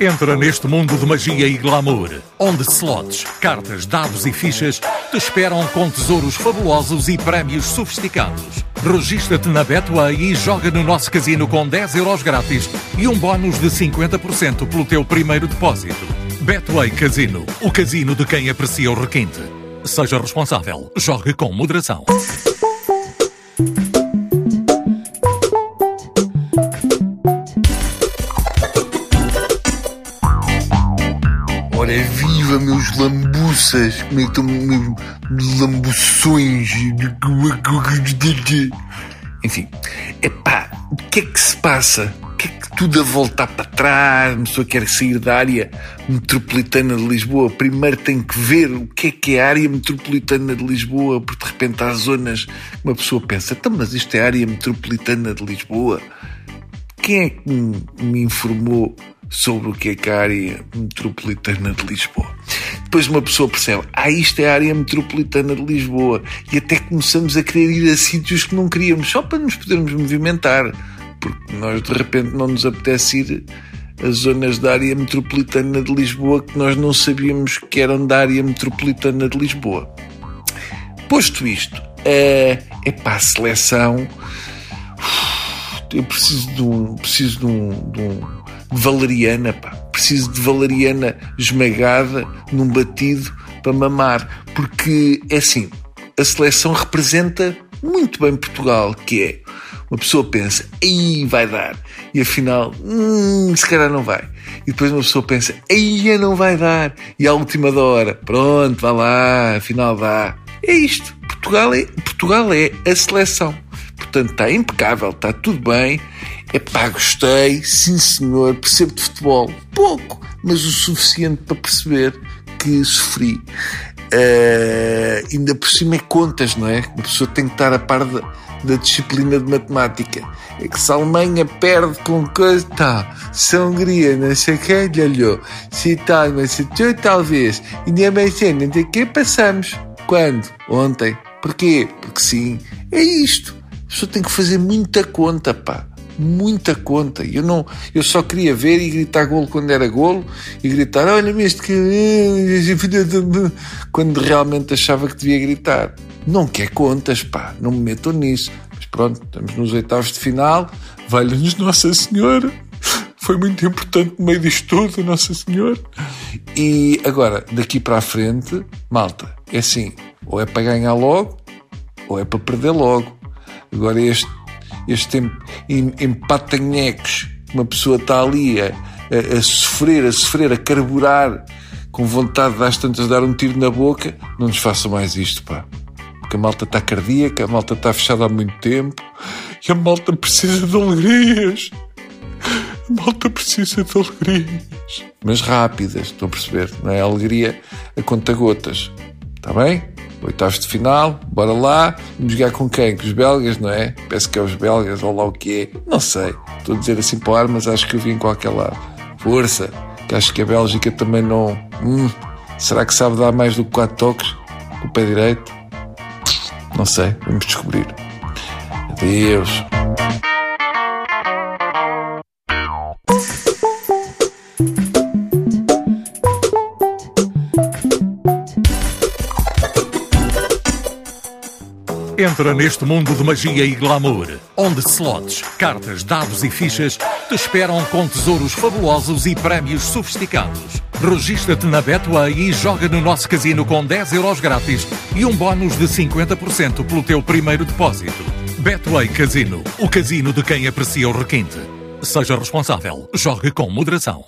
Entra neste mundo de magia e glamour, onde slots, cartas, dados e fichas te esperam com tesouros fabulosos e prémios sofisticados. Registra-te na Betway e joga no nosso casino com 10 euros grátis e um bónus de 50% pelo teu primeiro depósito. Betway Casino, o casino de quem aprecia o requinte. Seja responsável, jogue com moderação. Ora viva meus lambuças, como é que estão meus lambuções? Enfim, epá, o que é que se passa? O que é que tudo a voltar para trás? Uma pessoa quer sair da área metropolitana de Lisboa. Primeiro tem que ver o que é que é a área metropolitana de Lisboa, porque de repente há zonas uma pessoa pensa, então, mas isto é a área metropolitana de Lisboa? Quem é que me informou sobre o que é que a área metropolitana de Lisboa. Depois uma pessoa percebe, ah, isto é a área metropolitana de Lisboa, e até começamos a querer ir a sítios que não queríamos, só para nos podermos movimentar, porque nós de repente não nos apetece ir a zonas da área metropolitana de Lisboa que nós não sabíamos que eram da área metropolitana de Lisboa. Posto isto, é, é para a seleção. Eu preciso de um, preciso de um, de um valeriana, pá. Preciso de valeriana esmagada num batido para mamar. Porque, é assim, a seleção representa muito bem Portugal, que é uma pessoa pensa, aí vai dar, e afinal, hum, se calhar não vai. E depois uma pessoa pensa, aí não vai dar, e à última da hora, pronto, vá lá, afinal dá. É isto. Portugal é, Portugal é a seleção. Portanto, está impecável, está tudo bem. É pá, gostei, sim senhor, percebo de futebol. Pouco, mas o suficiente para perceber que sofri. Uh, ainda por cima é contas, não é? A pessoa tem que estar a par da, da disciplina de matemática. É que se a Alemanha perde com coisa, tá. Se a Hungria não sei quem olhou, se Itália, se tu, talvez, e nem bem sendo, até que passamos. Quando? Ontem. Porquê? Porque sim, é isto. A pessoa tem que fazer muita conta, pá muita conta. Eu não, eu só queria ver e gritar golo quando era golo e gritar, olha-me este que quando realmente achava que devia gritar. Não quer contas, pá, não me metam nisso. Mas pronto, estamos nos oitavos de final. Valha-nos Nossa Senhora. Foi muito importante no meio disto tudo, Nossa Senhora. E agora, daqui para a frente, malta, é assim, ou é para ganhar logo, ou é para perder logo. Agora este este empatanhecos, uma pessoa está ali a, a, a, sofrer, a sofrer, a carburar, com vontade de às tantas dar um tiro na boca, não nos façam mais isto, pá. Porque a malta está cardíaca, a malta está fechada há muito tempo e a malta precisa de alegrias. A malta precisa de alegrias. Mas rápidas, estão a perceber? Não é alegria a conta gotas. Está bem? Oitavos de final, bora lá, vamos jogar com quem? Com os belgas, não é? Peço que é os belgas, ou lá o que é, não sei. Estou a dizer assim para o ar, mas acho que eu vi em qualquer lado. Força, que acho que a Bélgica também não. Hum, será que sabe dar mais do que 4 toques com o pé direito? Não sei, vamos descobrir. Adeus. Entra neste mundo de magia e glamour, onde slots, cartas, dados e fichas te esperam com tesouros fabulosos e prémios sofisticados. Registra-te na Betway e joga no nosso casino com 10 euros grátis e um bónus de 50% pelo teu primeiro depósito. Betway Casino, o casino de quem aprecia o requinte. Seja responsável, jogue com moderação.